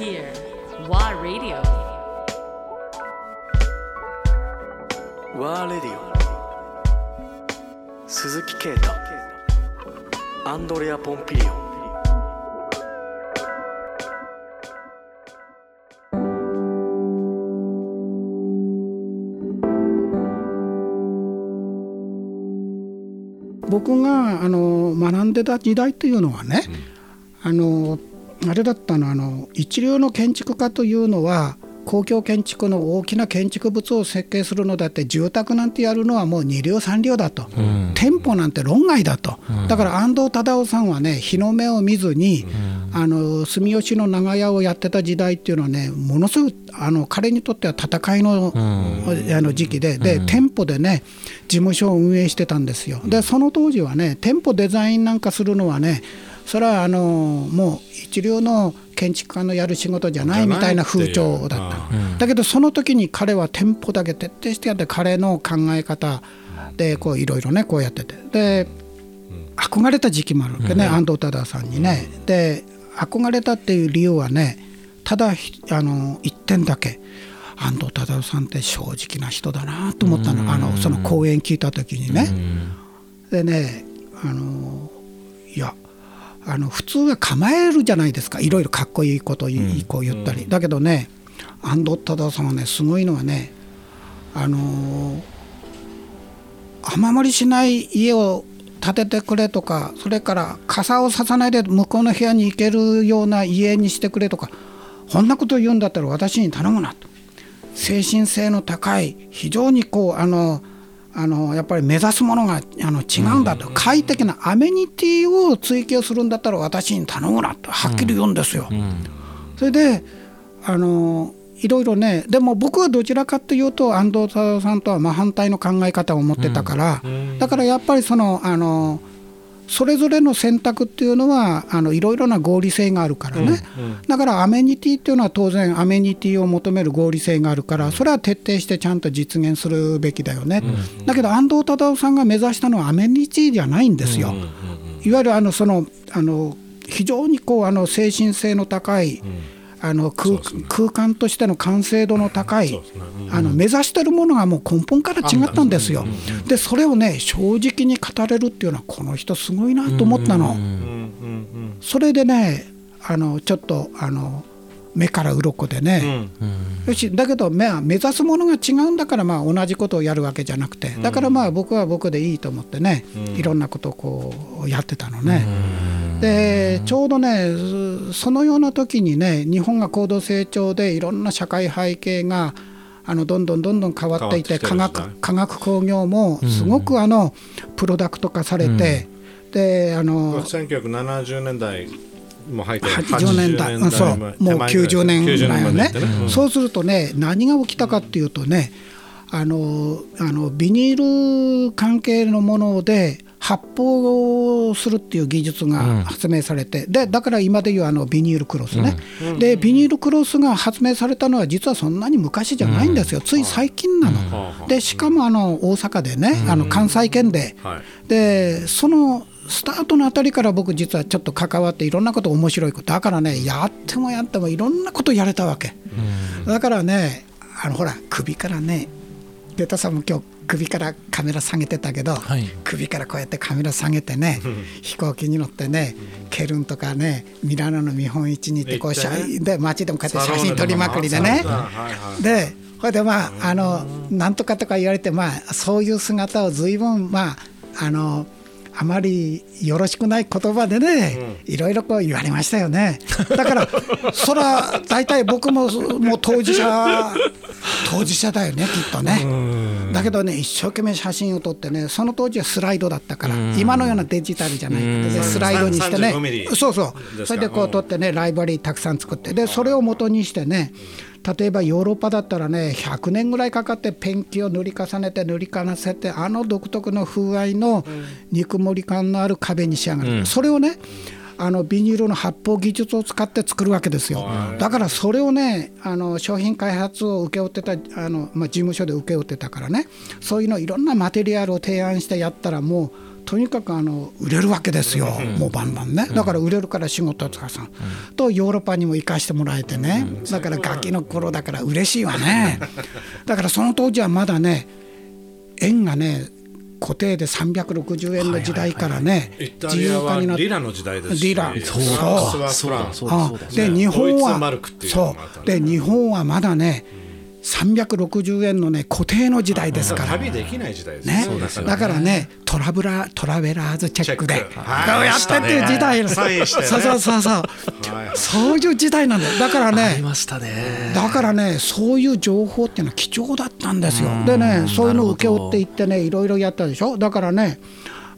here. WA Radio. ワーレディオ鈴木啓太アンドレア・ポンピリオ僕があの学んでた時代というのはね、あのあれだったのあの一流の建築家というのは公共建築の大きな建築物を設計するのだって住宅なんてやるのはもう二流三流だと、うん、店舗なんて論外だと、うん、だから安藤忠雄さんはね日の目を見ずに、うん、あの住吉の長屋をやってた時代っていうのはねものすごくあの彼にとっては戦いの,、あの時期でで、店舗でね事務所を運営してたんですよ。でその当時はね店舗デザインなんかするのはねそれはあのもう一流の建築家のやる仕事じゃないみたいな風潮だった。だけどその時に彼は店舗だけ徹底してやって彼の考え方でこういろいろねこうやってて。で憧れた時期もあるわけね、安藤忠さんにね。で憧れたっていう理由はねただあの一点だけ。安藤忠さんって正直な人だなと思ったの。あのその講演聞いた時にね。でねあのあの普通は構えるじゃないですか。いろいろかっこいいことこう言ったり、だけどね安藤忠さんはねすごいのはねあのー、雨漏りしない家を建ててくれとかそれから傘をささないで向こうの部屋に行けるような家にしてくれとかこんなこと言うんだったら私に頼むなと。精神性の高い非常にこうあのあのやっぱり目指すものがあの違うんだと、うん、快適なアメニティを追求するんだったら私に頼むなとはっきり言うんですよ。うん、それであのいろいろねでも僕はどちらかというと安藤さんとは真反対の考え方を持ってたから、うん、だからやっぱりそのあのそれぞれの選択っていうのはあのいろいろな合理性があるからね、うんうん、だからアメニティっていうのは当然アメニティを求める合理性があるからそれは徹底してちゃんと実現するべきだよね、うんうん、だけど安藤忠雄さんが目指したのはアメニティじゃないんですよ、うんうんうん、いわゆるあのそのあの非常にこうあの精神性の高い、うんあの空空間としての完成度の高い、あの目指してるものがもう根本から違ったんですよ。でそれをね正直に語れるっていうのはこの人すごいなと思ったの。それでねあのちょっとあの目から鱗でね、よしだけど目は目指すものが違うんだからまあ同じことをやるわけじゃなくて。だからまあ僕は僕でいいと思ってね、いろんなことをこうやってたのね。でちょうどねそのような時にね日本が高度成長でいろんな社会背景があのどんどんどんどん変わっていて科学科学工業もすごくあのプロダクト化されて、であの1970年代も入って80年代年代そう。もう90年ぐらい。よね、ね。うん、そうするとね何が起きたかっていうとねあのあのビニール関係のもので発泡するっていう技術が発明されて、うん、でだから今でいうあのビニールクロスね、うん、でビニールクロスが発明されたのは実はそんなに昔じゃないんですよ、つい最近なの。でしかもあの大阪でね、あの関西圏で、でそのスタートのあたりから僕実はちょっと関わっていろんなこと面白いことだからねやってもやってもいろんなことやれたわけ、だからねあのほら首からねデータさんも今日首からカメラ下げてたけど、はい、首からこうやってカメラ下げてね飛行機に乗ってねケルンとかねミラノの見本市に行ってこうで街でもこうやって写真撮りまくりでね。でこれでまああのなんとかとか言われてまあそういう姿を随分まああのあまりよろしくない言葉でね、いろいろこう言われましたよね。だから、そら、大体僕ももう当事者、当事者だよね、きっとね。だけどね、一生懸命写真を撮ってね、その当時はスライドだったから、今のようなデジタルじゃない。で、スライドにしてね、そうそう、それでこう撮ってね、ライブラリーたくさん作って、でそれを元にしてね、例えばヨーロッパだったらね100年ぐらいかかってペンキを塗り重ねて塗り重ねてあの独特の風合いのぬくもり感のある壁に仕上がる、うん、それをねあのビニールの発泡技術を使って作るわけですよ。だからそれをねあの商品開発を請け負ってたあの、まあ、事務所で請け負ってたからねそういうのいろんなマテリアルを提案してやったらもうとにかくあの売れるわけですよ、もうバンバンね、だから売れるから仕事とかさ、とヨーロッパにも行かしてもらえてね、だからガキの頃だから嬉しいわね、だからその当時はまだね、円がね、固定で360円の時代からね、イタリアはリラの時代ですし。リラ。そうあそうだで日本はそう。で日本はまだね360円のね固定の時代ですから。旅できない時代ですね。ね、だからねトラブラトラベラーズチェックでこはいうやってっていう時代ね。そうそうそうそう。そういう時代なんだよ。だからありねましたね。だからねそういう情報っていうのは貴重だったんですよ。でねそういうのを請け負っていってねいろいろやったでしょ。だからね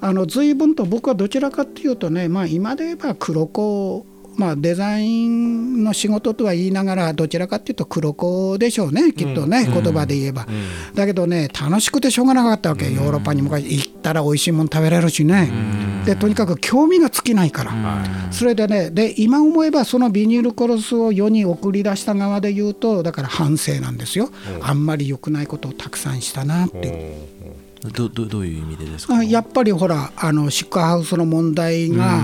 あの随分と僕はどちらかっていうとね、まあ、今で言えば黒子まあ、デザインの仕事とは言いながらどちらかっていうと黒子でしょうねきっとね、言葉で言えば、だけどね楽しくてしょうがなかったわけ、ヨーロッパに昔行ったら美味しいもの食べれるしね、でとにかく興味が尽きないから、それでねで今思えばそのビニールクロスを世に送り出した側で言うとだから反省なんですよ、あんまり良くないことをたくさんしたなって。いう。どどどういう意味でですか？あやっぱりほらあのシックハウスの問題が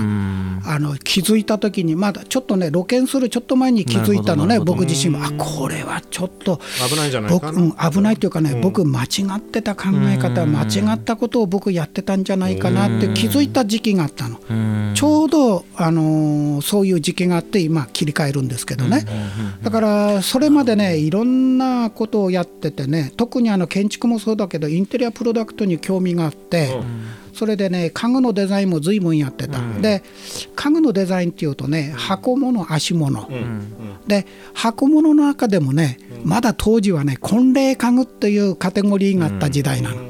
あの気づいた時にまだちょっとね露見するちょっと前に気づいたのね僕自身も。あこれはちょっと危ないんじゃない僕、か。なうん、危ないというかね、僕間違ってた考え方間違ったことを僕やってたんじゃないかなって気づいた時期があったの。ちょうど、あのーそういう時期があって今切り替えるんですけどね、だからそれまでねいろんなことをやっててね特にあの建築もそうだけどインテリアプロダクトに興味があって、それでね家具のデザインも随分やってた、で家具のデザインっていうとね箱物足物、で箱物の中でもねまだ当時はね婚礼家具っていうカテゴリーがあった時代なの。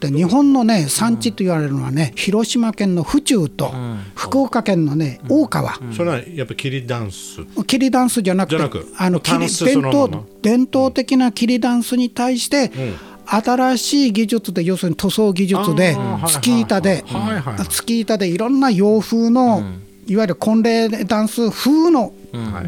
で日本のね産地と言われるのはね広島県の府中と福岡県のね大川、それはやっぱ桐ダンス？キリダンスじゃなくてあのキリタンス伝統伝統的なキリダンスに対して、新しい技術で要するに塗装技術でスキー板ではいはいはい。スキー板でいろんな洋風の、いわゆる婚礼ダンス風の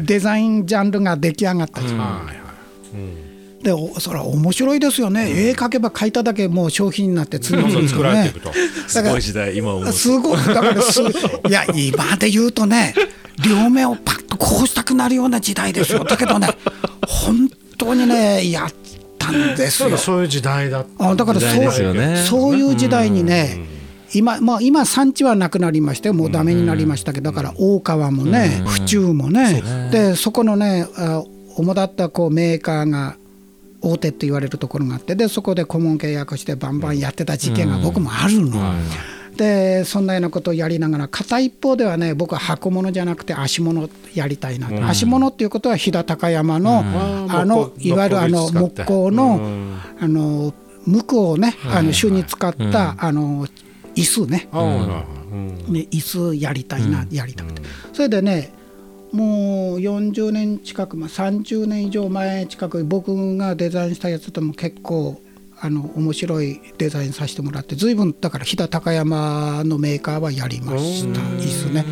デザインジャンルが出来上がった、はいはいでおそれは面白いですよね、絵描けば描いただけもう商品になって次々そうに作られていくと、すごい時代今思すごいだからす いや今で言うとね両目をパッとこうしたくなるような時代ですよ。だけどね本当にねやったんですよ。そういう時代だった。あだからそうですよね。そういう時代にね今,、まあ、今産地はなくなりましたよもうダメになりましたけどだから大川もね府中もね。でそこのねあ主だったこうメーカーが大手って言われるところがあってでそこで顧問契約してバンバンやってた事件が僕もあるの。でそんなようなことをやりながら片一方ではね僕は箱物じゃなくて足物やりたいなと、足物っていうことは飛騨高山の、あのいわゆるあの木工の、あの無垢をねあの種に使った、あの椅子ね。ね椅子やりたいな、やりたくて。それでねもう40年近く、まあ、30年以上前近く僕がデザインしたやつとも結構あの面白いデザインさせてもらって随分だから飛騨高山のメーカーはやりました。でね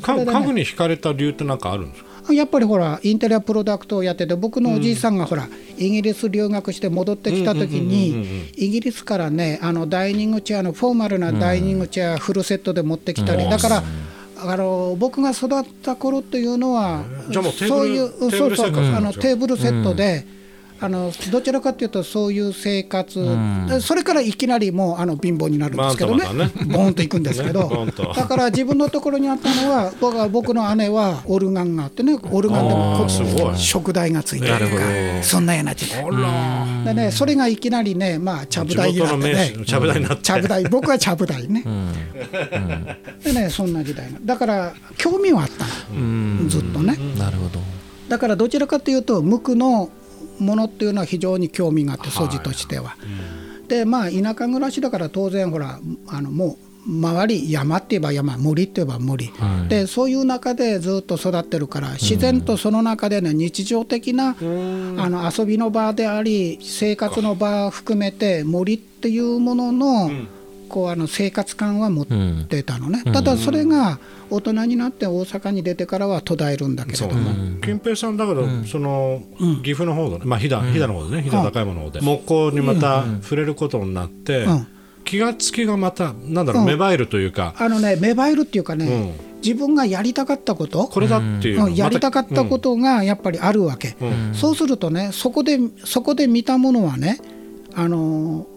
家具に惹かれた理由って何かあるんですか？やっぱりほらインテリアプロダクトをやってて僕のおじいさんがほら、イギリス留学して戻ってきた時にイギリスからねあのダイニングチェアのフォーマルなダイニングチェアフルセットで持ってきたり、だからあの僕が育った頃っていうのはそういうそうそうあのテーブルセットで。あのどちらかというとそういう生活、でそれからいきなりもうあの貧乏になるんですけどね。まあまたね。ボーンといくんですけど、ねだから自分のところにあったのは僕は僕の姉はオルガンがあってねオルガンでも食台がついてるとかど。そんなような時代。でねそれがいきなりねまあちゃぶ台になってね。ちゃぶ台になって。ちゃぶ台。僕はちゃぶ台ね、でねそんな時代。なだから興味はあったの。ずっとね。なるほど。だからどちらかというと無垢のものっていうのは非常に興味があって素地としては。でまあ田舎暮らしだから当然ほらあのもう周り山って言えば山森って言えば森、でそういう中でずっと育ってるから自然とその中でね日常的な、あの遊びの場であり生活の場含めて森っていうものの、こうあの生活感は持ってたのね、ただそれが大人になって大阪に出てからは途絶えるんだけれども。金平さんだけど、その岐阜の方の、まあ飛騨、飛騨の方でね。飛騨高山の方で、木工にまた触れることになって、うん。気がつきがまたなんだろう、うん。芽生えるというか、あのね芽生えるっていうかね、うん。自分がやりたかったこと。これだっていう。のうん。やりたかったことがやっぱりあるわけ、うん。そうするとねそこでそこで見たものはねあのー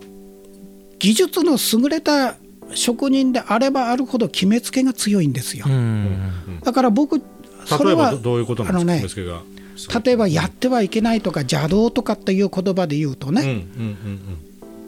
技術の優れた職人であればあるほど決めつけが強いんですよ、うん。だから僕そ例えばれはどどういうことなんですか、ね、が。例えばやってはいけないとか邪道とかっていう言葉で言うとうんうんね、うん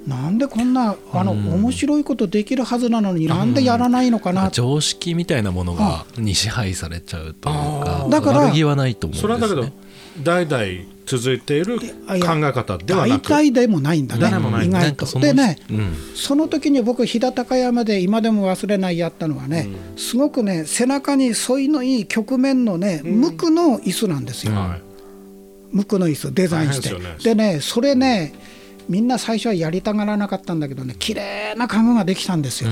なんでこんなあの面白いことできるはずなのになんでやらないのかな、常識みたいなものがに支配されちゃうというかだから悪気はないと思うんですね。それはだけど代々続いている考え方ではな大く体でもないんだね。意外と。でねうん。その時に僕飛騨高山で今でも忘れないやったのはね、すごくね背中に沿いのいい曲面のね無垢の椅子なんですよ、はい。無垢の椅子デザインして。でね。ねそれねみんな最初はやりたがらなかったんだけどね綺麗な家具ができたんですよ、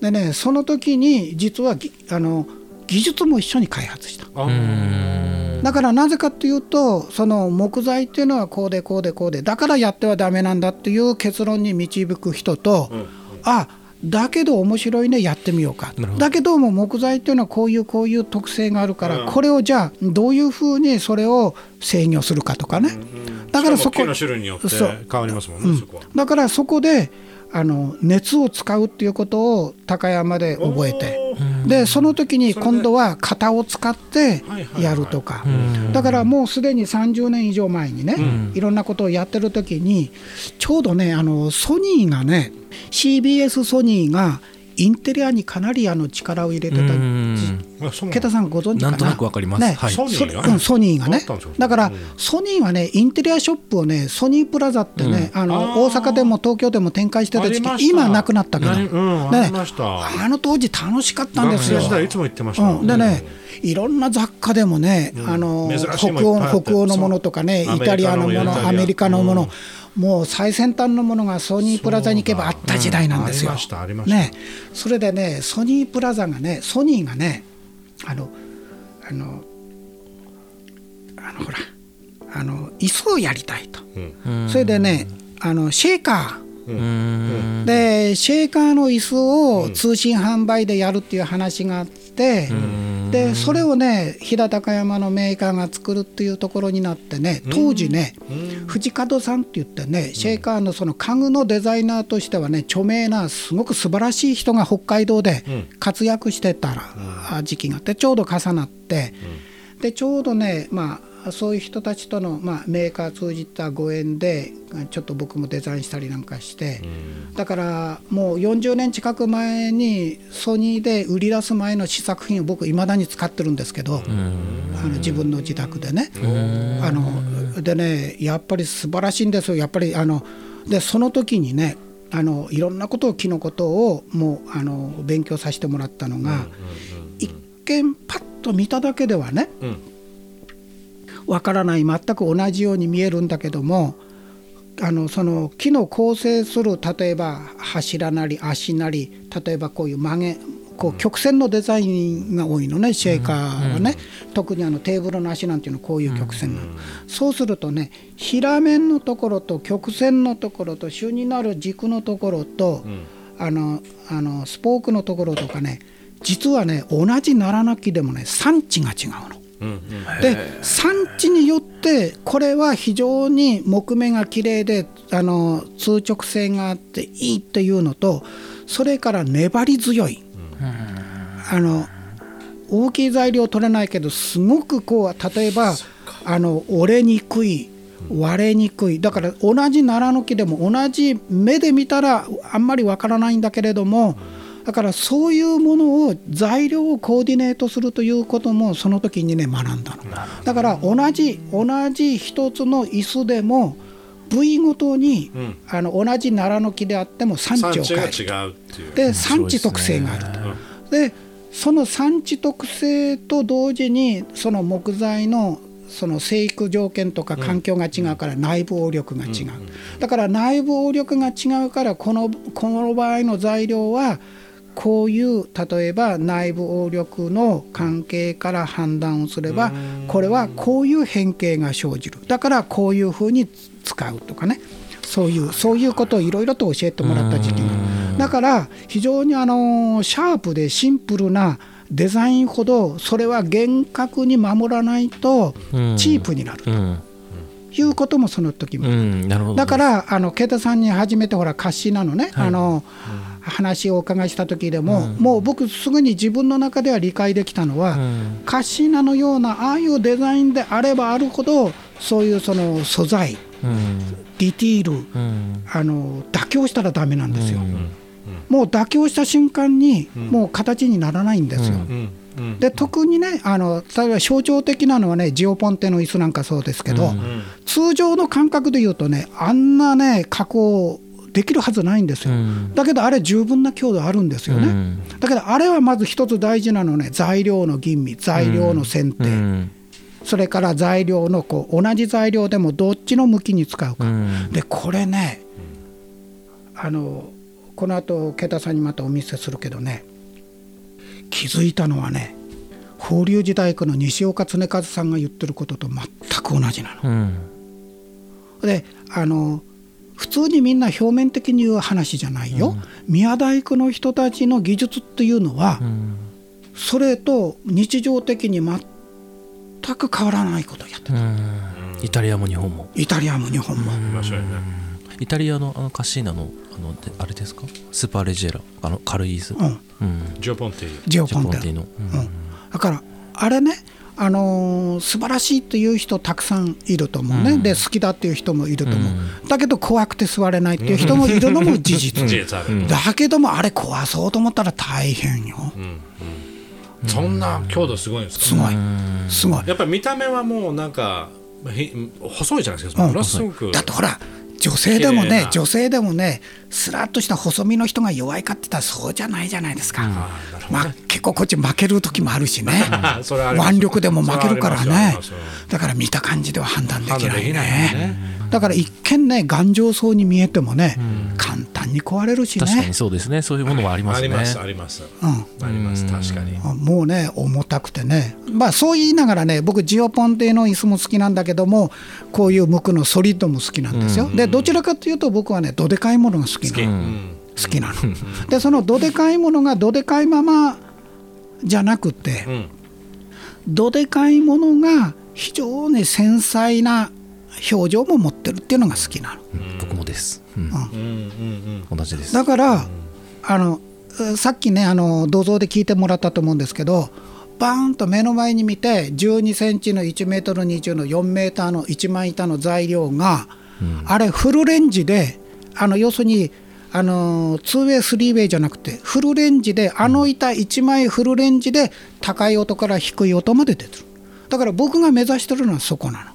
でねその時に実はぎあの技術も一緒に開発しただからなぜかっていうとその木材っていうのはこうでこうでこうでだからやってはダメなんだっていう結論に導く人と、あだけど面白いねやってみようか。だけども木材っていうのはこういうこういう特性があるから、これをじゃあどういうふうにそれを制御するかとかね、だからそこしかも木の種類によってそう変わりますもんね、そこは。だからそこであの熱を使うっていうことを高山で覚えて。でその時に今度は型を使ってやるとか。だからもうすでに30年以上前にねいろんなことをやってる時にちょうどねあのソニーがね CBS ソニーがインテリアにかなりあの力を入れてた。うん。ケタさんご存知かな？なんとなくわかります。ね。はい。ソニーうんソニーがね。だ。から、うん。ソニーはねインテリアショップをねソニープラザってね、あの大阪でも東京でも展開してた時期今なくなったけど、なにうんであの当時楽しかったんですよ。いつも言ってました、うん、でね、いろんな雑貨でもね、あの北欧のものとかね、イタリアのもの、アアメメリリカのものもう最先端のものがソニープラザに行けばあった時代なんですよ。ね、それでね、ソニープラザがね、ソニーがね、あの、あの、あのほら、あの椅子をやりたいと。うん。それでね、あのシェーカー。うん。でシェーカーの椅子を通信販売でやるっていう話があって、でそれをね飛騨高山のメーカーが作るっていうところになってね当時ね、藤門さんって言ってねシェーカーのその家具のデザイナーとしてはね著名なすごく素晴らしい人が北海道で活躍してたら時期があってちょうど重なって、でちょうどねまあそういう人たちとの、まあ、メーカー通じたご縁でちょっと僕もデザインしたりなんかして、だからもう40年近く前にソニーで売り出す前の試作品を僕いまだに使ってるんですけど、あの自分の自宅でね。あのでねやっぱり素晴らしいんですよ。やっぱりあのでその時にねあのいろんなことを木のことをもうあの勉強させてもらったのが、一見パッと見ただけではね、わからない全く同じように見えるんだけどもあのその木の構成する例えば柱なり足なり例えばこういう曲げこう曲線のデザインが多いのねシェーカーはね、特にあのテーブルの足なんていうのはこういう曲線なの、そうするとね平面のところと曲線のところと主になる軸のところと、あのあのスポークのところとかね実はね同じならなきでもね産地が違うの。で産地によってこれは非常に木目が綺麗であの通直性があっていいっていうのとそれから粘り強い、あの大きい材料取れないけどすごくこう例えばあの折れにくい割れにくい。だから同じ奈良の木でも同じ目で見たらあんまりわからないんだけれどもだからそういうものを材料をコーディネートするということもその時にね学んだの。だから同じ同じ一つの椅子でも部位ごとに、あの同じ奈良の木であっても産地を産変える。で産地特性があると。でその産地特性と同時にその木材のその生育条件とか環境が違うから内部応力が違う、だから内部応力が違うからこのこの場合の材料はこういう例えば内部応力の関係から判断をすればこれはこういう変形が生じる。だからこういうふうに使うとかね。そういうそういうことをいろいろと教えてもらった時期が。だから非常にあのシャープでシンプルなデザインほどそれは厳格に守らないとうん。チープになるとうん。いうこともその時もだからあの慶太さんに初めてほらカッシーナのね、はい。あの話をお伺いした時でも、もう僕すぐに自分の中では理解できたのは、うん。カッシーナのようなああいうデザインであればあるほどそういうその素材うん。ディティールうん。あの妥協したらダメなんですよ、うん。もう妥協した瞬間にもう形にならないんですよ、うん。うん。うん。で特にねあの例えば象徴的なのはねジオポンテの椅子なんかそうですけど、うんうん。通常の感覚で言うとねあんなね加工できるはずないんですよ、うん。だけどあれ十分な強度あるんですよね、うん。だけどあれはまず一つ大事なのはね。材料の吟味材料の選定、うん。それから材料のこう同じ材料でもどっちの向きに使うか、うん。でこれねあのこの後慶太さんにまたお見せするけどね。気づいたのはね法隆寺大工の西岡恒和さんが言ってることと全く同じなの。うん。であの普通にみんな表面的に言う話じゃないよ、宮大工の人たちの技術っていうのは、うん。それと日常的に全く変わらないことをやってる、うん。イタリアも日本も。イタリアも日本も、イタリアのあのカッシーナのあのであれですか？スーパーレジェラあの軽い椅子。うん、うん。ジョポンティジオポンティの。うん。だからあれねあのー素晴らしいっていう人たくさんいると思うね、うん。で好きだっていう人もいると思う、うだけど怖くて座れないっていう人もいるのも事実、うん。だけどもあれ壊そうと思ったら大変よ。うん。うん。そんな強度すごいんですか？すごい。うん。すごい。やっぱり見た目はもうなんかひ細いじゃないですか。うん。ものすごくだってほら女性でもね女性でもねスラッとした細身の人が弱いかって言ったらそうじゃないじゃないですか、あーなるほどまあ、結構こっち負ける時もあるしね。腕力でも負けるからね。だから見た感じでは判断できないねだから一見ね頑丈そうに見えてもね、簡単に壊れるし確かにね、そうですね。そういうものはありますね。ありますあります。うん、あります確かに。もうね重たくてね。まあそう言いながらね僕ジオポンテの椅子も好きなんだけどもこういう無垢のソリッドも好きなんですよ、でどちらかというと僕はねどでかいものが好き好き。なのうん。好きなの。でそのどでかいものがどでかいままじゃなくてうん。どでかいものが非常に繊細な表情も持ってるっていうのが好きなの。うん。僕もです。うん。うん。うんうん同じです。だからあのえさっきねあの銅像で聞いてもらったと思うんですけどバーンと目の前に見て12センチの1メートル20の4メーターの1枚板の材料が、あれフルレンジであの要するにあの2ウェイ3ウェイじゃなくてフルレンジであの板1枚フルレンジで高い音から低い音まで出てる。だから僕が目指してるのはそこなの